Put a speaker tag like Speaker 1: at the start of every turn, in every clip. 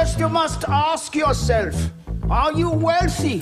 Speaker 1: First you must ask yourself, are you wealthy?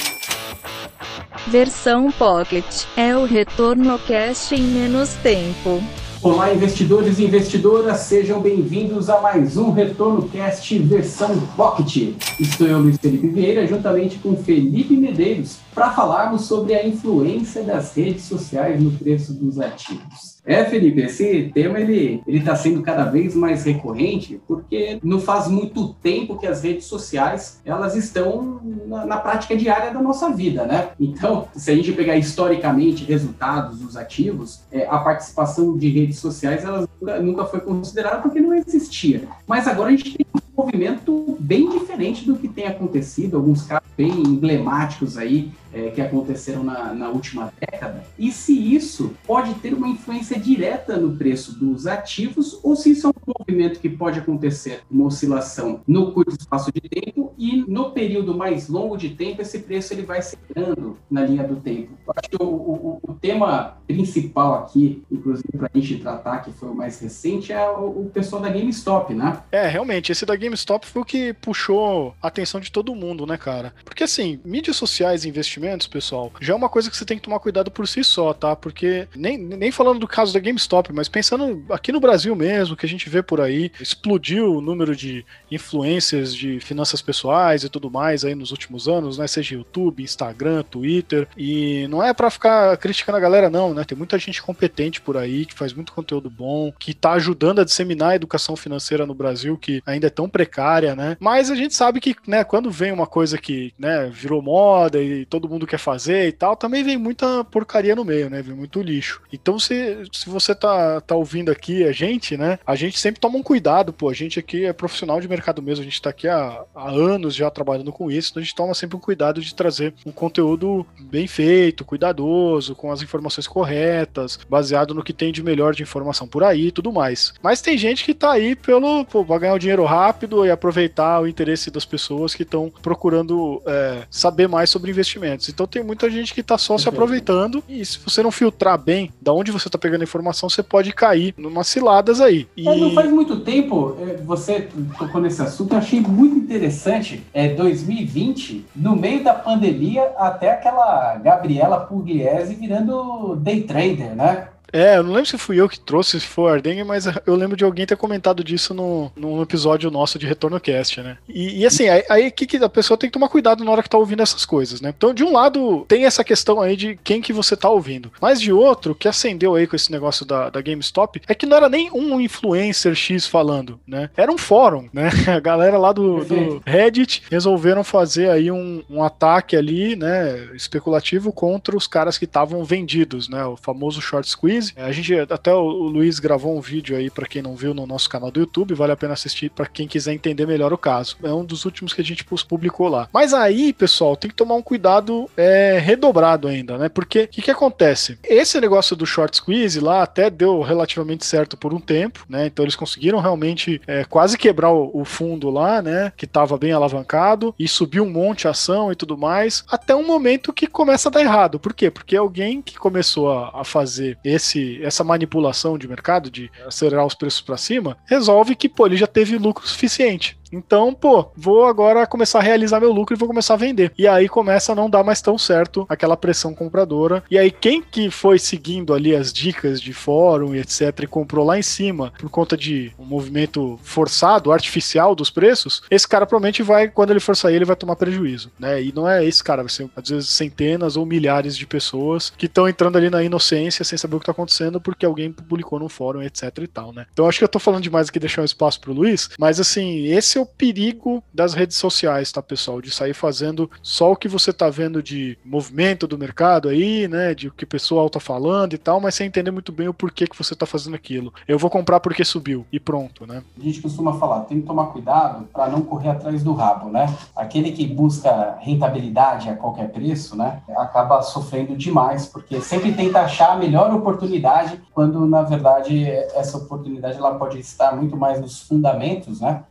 Speaker 2: Versão Pocket é o retorno cash em menos tempo.
Speaker 3: Olá, investidores e investidoras, sejam bem-vindos a mais um Retorno Cast versão Pocket. Estou eu, Luiz Felipe Vieira, juntamente com Felipe Medeiros, para falarmos sobre a influência das redes sociais no preço dos ativos. É, Felipe, esse tema ele ele está sendo cada vez mais recorrente porque não faz muito tempo que as redes sociais elas estão na, na, prática diária da nossa vida, né? Então, se a gente pegar historicamente resultados dos ativos, é, a participação de redes sociais elas nunca, nunca foi considerada porque não existia. Mas agora a gente tem um movimento bem diferente do que tem acontecido, alguns casos bem emblemáticos aí é, que aconteceram na, na, última década, e se isso pode ter uma influência direta no preço dos ativos, ou se isso é um movimento que pode acontecer, uma oscilação no curto espaço de tempo, e no período mais longo de tempo, esse preço ele vai secando na linha do tempo. Eu acho que o, o, o tema principal aqui, inclusive para a gente tratar, que foi o mais recente, é o, o pessoal da GameStop, né?
Speaker 4: É, realmente, esse da GameStop foi o que puxou a atenção de todo mundo, né, cara? Porque assim, mídias sociais e investimentos pessoal, já é uma coisa que você tem que tomar cuidado por si só, tá? Porque nem, nem falando do caso da GameStop, mas pensando aqui no Brasil mesmo, que a gente vê por aí, explodiu o número de influências de finanças pessoais e tudo mais aí nos últimos anos, né? Seja YouTube, Instagram, Twitter. E não é para ficar criticando a galera, não, né? Tem muita gente competente por aí, que faz muito conteúdo bom, que tá ajudando a disseminar a educação financeira no Brasil, que ainda é tão precária, né? Mas a gente sabe que, né, quando vem uma coisa que, né, virou moda e todo mundo quer fazer e tal, também vem muita porcaria no meio, né? Vem muito lixo. Então, se, se você tá, tá ouvindo aqui a gente, né? A gente sempre toma um cuidado, pô. A gente aqui é profissional de mercado mesmo, a gente tá aqui há, há anos já trabalhando com isso, então a gente toma sempre um cuidado de trazer um conteúdo bem feito, cuidadoso, com as informações corretas, baseado no que tem de melhor de informação por aí e tudo mais. Mas tem gente que tá aí pelo, pô, pra ganhar o dinheiro rápido e aproveitar o interesse das pessoas que estão procurando é, saber mais sobre investimento. Então tem muita gente que tá só se aproveitando e se você não filtrar bem da onde você tá pegando a informação, você pode cair numa ciladas aí.
Speaker 3: E... não faz muito tempo, é, você tocou nesse assunto, eu achei muito interessante, é 2020, no meio da pandemia, até aquela Gabriela Pugliese virando day trader, né?
Speaker 4: É, eu não lembro se fui eu que trouxe, se foi o Ardengue, mas eu lembro de alguém ter comentado disso no, num episódio nosso de Retorno Cast, né? E, e assim, aí, que, que a pessoa tem que tomar cuidado na hora que tá ouvindo essas coisas, né? Então, de um lado, tem essa questão aí de quem que você tá ouvindo. Mas de outro, o que acendeu aí com esse negócio da, da GameStop é que não era nem um influencer X falando, né? Era um fórum, né? A galera lá do, do Reddit resolveram fazer aí um, um ataque ali, né? Especulativo contra os caras que estavam vendidos, né? O famoso short squeeze a gente até o Luiz gravou um vídeo aí para quem não viu no nosso canal do YouTube, vale a pena assistir para quem quiser entender melhor o caso. É um dos últimos que a gente publicou lá. Mas aí, pessoal, tem que tomar um cuidado é, redobrado ainda, né? Porque o que, que acontece? Esse negócio do short squeeze lá até deu relativamente certo por um tempo, né? Então eles conseguiram realmente é, quase quebrar o, o, fundo lá, né? Que estava bem alavancado e subiu um monte a ação e tudo mais, até um momento que começa a dar errado. Por quê? Porque alguém que começou a, a fazer esse esse, essa manipulação de mercado, de acelerar os preços para cima, resolve que pô, ele já teve lucro suficiente. Então, pô, vou agora começar a realizar meu lucro e vou começar a vender. E aí começa a não dar mais tão certo aquela pressão compradora. E aí quem que foi seguindo ali as dicas de fórum e etc e comprou lá em cima por conta de um movimento forçado, artificial dos preços, esse cara provavelmente vai, quando ele for sair, ele vai tomar prejuízo, né? E não é esse cara, vai ser às vezes centenas ou milhares de pessoas que estão entrando ali na inocência sem saber o que tá acontecendo porque alguém publicou no fórum, etc e tal, né? Então acho que eu tô falando demais aqui, deixar um espaço pro Luiz, mas assim, esse é o perigo das redes sociais, tá, pessoal? De sair fazendo só o que você tá vendo de movimento do mercado aí, né? De o que o pessoal tá falando e tal, mas sem entender muito bem o porquê que você tá fazendo aquilo. Eu vou comprar porque subiu e pronto, né?
Speaker 3: A gente costuma falar, tem que tomar cuidado para não correr atrás do rabo, né? Aquele que busca rentabilidade a qualquer preço, né? Acaba sofrendo demais, porque sempre tenta achar a melhor oportunidade, quando na verdade essa oportunidade ela pode estar muito mais nos fundamentos, né?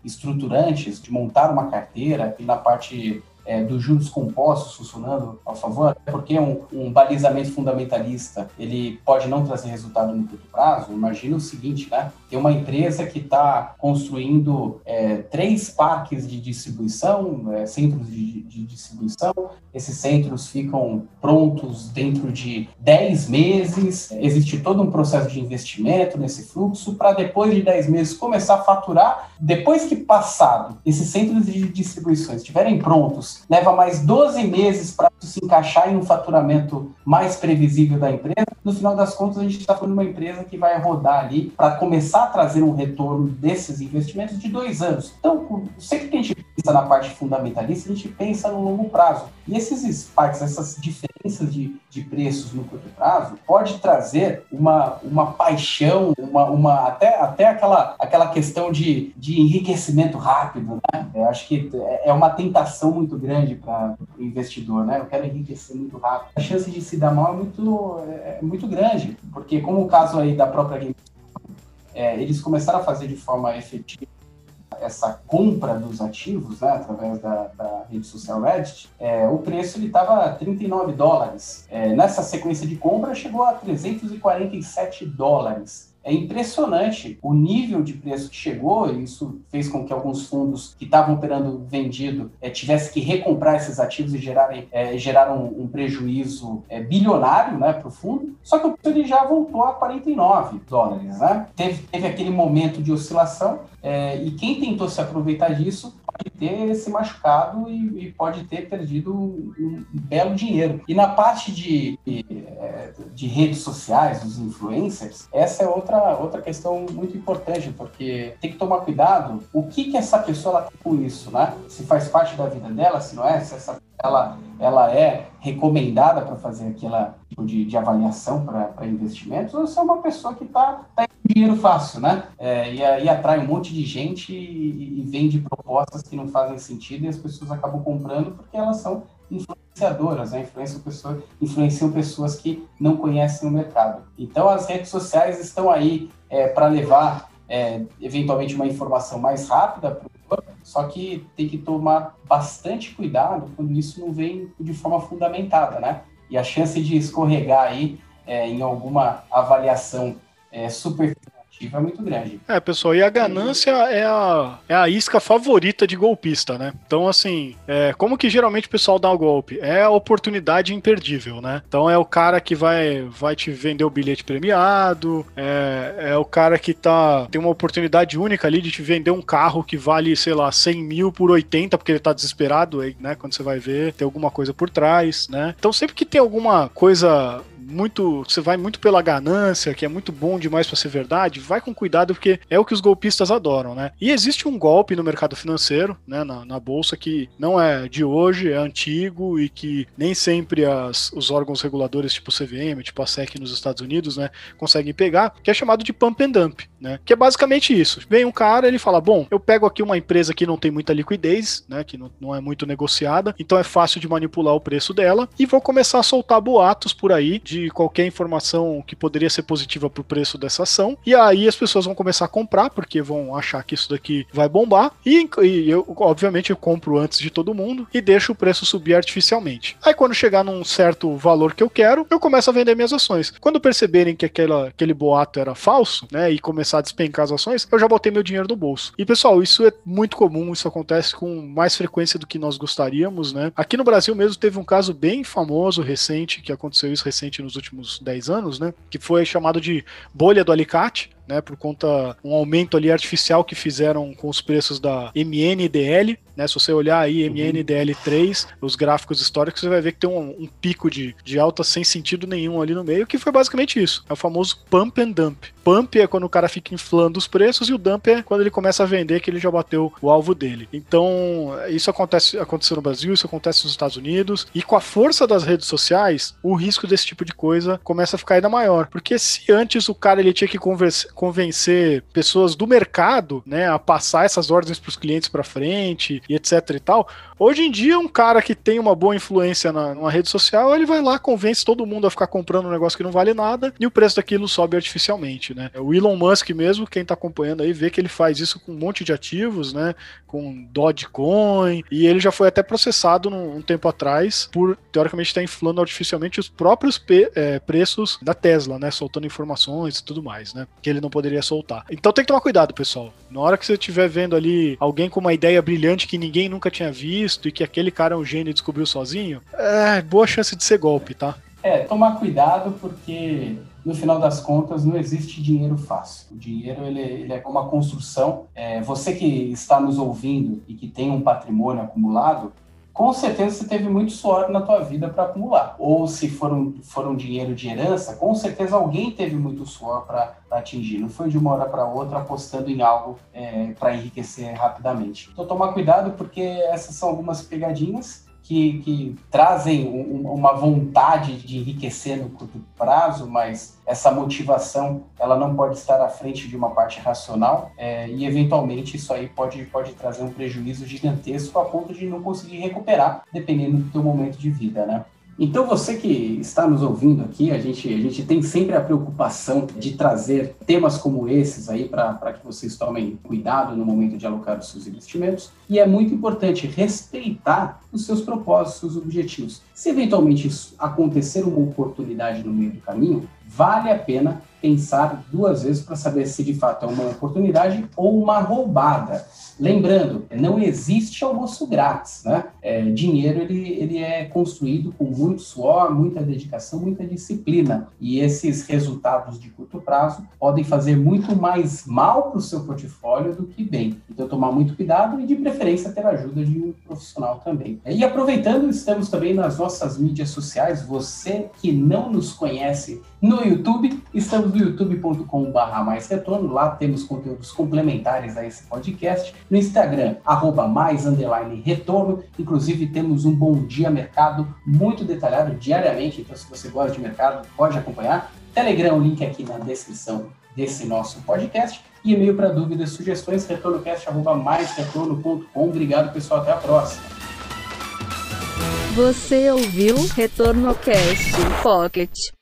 Speaker 3: Estruturantes de montar uma carteira e na parte é, dos juros compostos funcionando a favor, porque um, um, balizamento fundamentalista ele pode não trazer resultado no curto prazo. Imagina o seguinte, né? Tem uma empresa que está construindo é, três parques de distribuição, é, centros de, de, distribuição. Esses centros ficam prontos dentro de 10 meses. Existe todo um processo de investimento nesse fluxo para depois de 10 meses começar a faturar. Depois que passado esses centros de distribuição estiverem prontos, leva mais 12 meses para se encaixar em um faturamento mais previsível da empresa. No final das contas, a gente está falando de uma empresa que vai rodar ali para começar a trazer um retorno desses investimentos de dois anos. Então, sempre que a gente pensa na parte fundamentalista, a gente pensa no longo prazo. E esses spikes, essas diferenças de, de preços no curto prazo, pode trazer uma, uma paixão, uma, uma, até, até aquela, aquela questão de, de enriquecimento rápido. Né? Eu acho que é uma tentação muito grande para o investidor. Né? Eu quero enriquecer muito rápido. A chance de se dar mal é muito, é, é muito grande, porque como o caso aí da própria Game é, eles começaram a fazer de forma efetiva essa compra dos ativos, né, através da, da, rede social Reddit, é, o preço ele estava 39 dólares. É, nessa sequência de compra chegou a 347 dólares. É impressionante o nível de preço que chegou, isso fez com que alguns fundos que estavam operando vendido é, tivessem que recomprar esses ativos e gerarem, é, geraram um, um prejuízo é, bilionário né, para o fundo. Só que o preço ele já voltou a 49 dólares. Né? Teve, teve aquele momento de oscilação, é, e quem tentou se aproveitar disso ter se machucado e, e pode ter perdido um, um, belo dinheiro. E na parte de, é, de, redes sociais, dos influencers, essa é outra, outra questão muito importante, porque tem que tomar cuidado o que, que essa pessoa tem com isso, né? Se faz parte da vida dela, se não é, se essa, ela, ela é recomendada para fazer aquela tipo de, de avaliação para investimentos, ou se é uma pessoa que está tá dinheiro fácil, né? É, e aí atrai um monte de gente e, e vende propostas que não fazem sentido e as pessoas acabam comprando porque elas são influenciadoras, né? influenciam, pessoas, influenciam pessoas que não conhecem o mercado. Então as redes sociais estão aí é, para levar é, eventualmente uma informação mais rápida para o só que tem que tomar bastante cuidado quando isso não vem de forma fundamentada, né? E a chance de escorregar aí é, em alguma avaliação é, superficial é muito grande.
Speaker 4: É, pessoal, e a ganância é a, é a isca favorita de golpista, né? Então, assim, é, como que geralmente o pessoal dá o golpe? É a oportunidade imperdível, né? Então é o cara que vai, vai te vender o bilhete premiado, é, é o cara que tá tem uma oportunidade única ali de te vender um carro que vale, sei lá, 100 mil por 80, porque ele tá desesperado, né? Quando você vai ver, tem alguma coisa por trás, né? Então sempre que tem alguma coisa muito. Você vai muito pela ganância, que é muito bom demais para ser verdade, vai com cuidado, porque é o que os golpistas adoram, né? E existe um golpe no mercado financeiro, né? Na, na bolsa, que não é de hoje, é antigo e que nem sempre as, os órgãos reguladores, tipo CVM, tipo a SEC nos Estados Unidos, né, conseguem pegar, que é chamado de pump and dump, né? Que é basicamente isso. Vem um cara, ele fala: bom, eu pego aqui uma empresa que não tem muita liquidez, né? Que não, não é muito negociada, então é fácil de manipular o preço dela, e vou começar a soltar boatos por aí de de qualquer informação que poderia ser positiva para o preço dessa ação. E aí as pessoas vão começar a comprar, porque vão achar que isso daqui vai bombar. E, e eu, obviamente, eu compro antes de todo mundo e deixo o preço subir artificialmente. Aí quando chegar num certo valor que eu quero, eu começo a vender minhas ações. Quando perceberem que aquela, aquele boato era falso, né, e começar a despencar as ações, eu já botei meu dinheiro no bolso. E pessoal, isso é muito comum, isso acontece com mais frequência do que nós gostaríamos, né? Aqui no Brasil mesmo teve um caso bem famoso recente que aconteceu isso recente nos últimos 10 anos, né? Que foi chamado de bolha do alicate, né, por conta um aumento ali artificial que fizeram com os preços da MNDL, né, se você olhar aí MNDL3, os gráficos históricos, você vai ver que tem um, um, pico de, de alta sem sentido nenhum ali no meio, que foi basicamente isso, é o famoso pump and dump. Pump é quando o cara fica inflando os preços e o dump é quando ele começa a vender que ele já bateu o alvo dele. Então, isso acontece aconteceu no Brasil, isso acontece nos Estados Unidos, e com a força das redes sociais, o risco desse tipo de coisa começa a ficar ainda maior, porque se antes o cara ele tinha que conversa, convencer pessoas do mercado, né, a passar essas ordens para os clientes para frente e etc e tal. Hoje em dia, um cara que tem uma boa influência na, numa rede social, ele vai lá, convence todo mundo a ficar comprando um negócio que não vale nada e o preço daquilo sobe artificialmente, né? O Elon Musk mesmo, quem está acompanhando aí, vê que ele faz isso com um monte de ativos, né? Com Dogecoin, e ele já foi até processado num, um tempo atrás por, teoricamente, estar tá inflando artificialmente os próprios é, preços da Tesla, né? Soltando informações e tudo mais, né? Que ele não poderia soltar. Então tem que tomar cuidado, pessoal. Na hora que você estiver vendo ali alguém com uma ideia brilhante que ninguém nunca tinha visto, visto e que aquele cara é um gênio e descobriu sozinho, é boa chance de ser golpe, tá?
Speaker 3: É, tomar cuidado porque no final das contas não existe dinheiro fácil. O dinheiro ele, ele é uma construção. É, você que está nos ouvindo e que tem um patrimônio acumulado, com certeza você teve muito suor na tua vida para acumular. Ou se for um, for um dinheiro de herança, com certeza alguém teve muito suor para atingir. Não foi de uma hora para outra apostando em algo é, para enriquecer rapidamente. Então tomar cuidado porque essas são algumas pegadinhas que, que trazem um, uma vontade de enriquecer no curto prazo, mas essa motivação ela não pode estar à frente de uma parte racional é, e eventualmente isso aí pode, pode trazer um prejuízo gigantesco a ponto de não conseguir recuperar, dependendo do teu momento de vida, né? Então, você que está nos ouvindo aqui, a gente, a gente tem sempre a preocupação de trazer temas como esses aí para que vocês tomem cuidado no momento de alocar os seus investimentos. E é muito importante respeitar os seus propósitos, os objetivos. Se eventualmente acontecer uma oportunidade no meio do caminho, vale a pena pensar duas vezes para saber se de fato é uma oportunidade ou uma roubada. Lembrando, não existe almoço grátis, né? É, dinheiro ele, ele é construído com muito suor, muita dedicação, muita disciplina. E esses resultados de curto prazo podem fazer muito mais mal para o seu portfólio do que bem. Então, tomar muito cuidado e, de preferência, ter a ajuda de um profissional também. E aproveitando, estamos também nas nossas mídias sociais. Você que não nos conhece no YouTube, estamos no youtube.com.br mais retorno. Lá temos conteúdos complementares a esse podcast no Instagram, arroba mais underline retorno. Inclusive, temos um Bom Dia Mercado muito detalhado diariamente, então se você gosta de mercado, pode acompanhar. Telegram, o link aqui na descrição desse nosso podcast. E e-mail para dúvidas, sugestões, retornocast.com. Obrigado, pessoal. Até a próxima.
Speaker 2: Você ouviu Retorno Cast Pocket.